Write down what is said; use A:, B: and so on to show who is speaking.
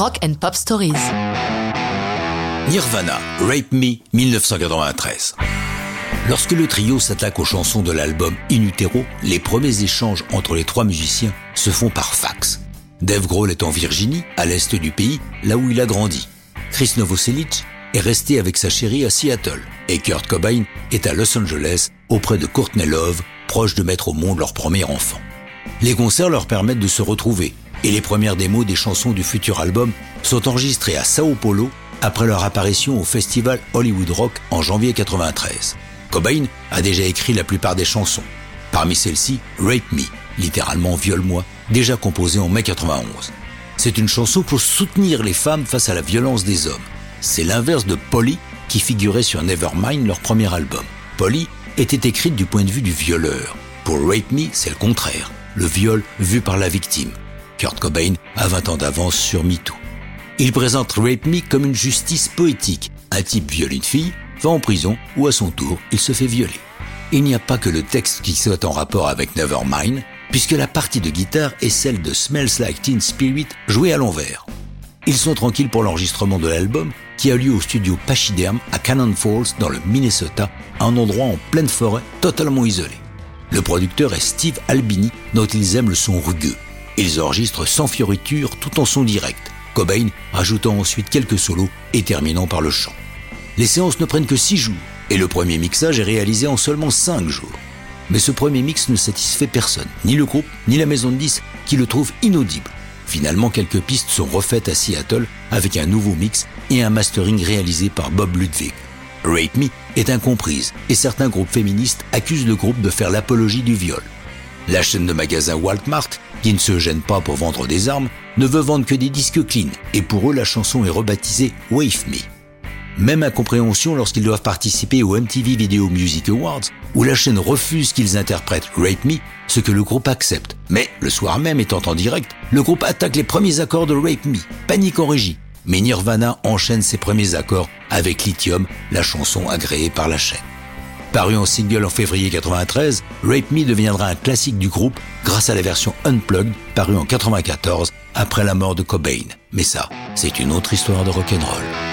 A: Rock and Pop Stories.
B: Nirvana, Rape Me, 1993. Lorsque le trio s'attaque aux chansons de l'album In Utero, les premiers échanges entre les trois musiciens se font par fax. Dave Grohl est en Virginie, à l'est du pays, là où il a grandi. Chris Novoselic est resté avec sa chérie à Seattle et Kurt Cobain est à Los Angeles auprès de Courtney Love, proche de mettre au monde leur premier enfant. Les concerts leur permettent de se retrouver et les premières démos des chansons du futur album sont enregistrées à Sao Paulo après leur apparition au festival Hollywood Rock en janvier 93. Cobain a déjà écrit la plupart des chansons. Parmi celles-ci, Rape Me, littéralement Viole-moi, déjà composée en mai 91. C'est une chanson pour soutenir les femmes face à la violence des hommes. C'est l'inverse de Polly qui figurait sur Nevermind, leur premier album. Polly était écrite du point de vue du violeur. Pour Rape Me, c'est le contraire, le viol vu par la victime. Kurt Cobain a 20 ans d'avance sur MeToo. Il présente Rape Me comme une justice poétique. Un type viole une fille, va en prison ou à son tour, il se fait violer. Il n'y a pas que le texte qui soit en rapport avec Nevermind, puisque la partie de guitare est celle de Smells Like Teen Spirit jouée à l'envers. Ils sont tranquilles pour l'enregistrement de l'album qui a lieu au studio Pachyderm à Cannon Falls dans le Minnesota, un endroit en pleine forêt totalement isolé. Le producteur est Steve Albini dont ils aiment le son rugueux. Ils enregistrent sans fioriture tout en son direct, Cobain rajoutant ensuite quelques solos et terminant par le chant. Les séances ne prennent que 6 jours et le premier mixage est réalisé en seulement 5 jours. Mais ce premier mix ne satisfait personne, ni le groupe, ni la maison de disques, qui le trouvent inaudible. Finalement, quelques pistes sont refaites à Seattle avec un nouveau mix et un mastering réalisé par Bob Ludwig. Rape Me est incomprise et certains groupes féministes accusent le groupe de faire l'apologie du viol. La chaîne de magasins Walmart, qui ne se gêne pas pour vendre des armes, ne veut vendre que des disques clean et pour eux la chanson est rebaptisée Wave Me. Même incompréhension lorsqu'ils doivent participer au MTV Video Music Awards, où la chaîne refuse qu'ils interprètent Rape Me, ce que le groupe accepte. Mais le soir même, étant en direct, le groupe attaque les premiers accords de Rape Me, panique en régie. Mais Nirvana enchaîne ses premiers accords avec Lithium, la chanson agréée par la chaîne. Paru en single en février 93, Rape Me deviendra un classique du groupe grâce à la version Unplugged parue en 94 après la mort de Cobain. Mais ça, c'est une autre histoire de rock'n'roll.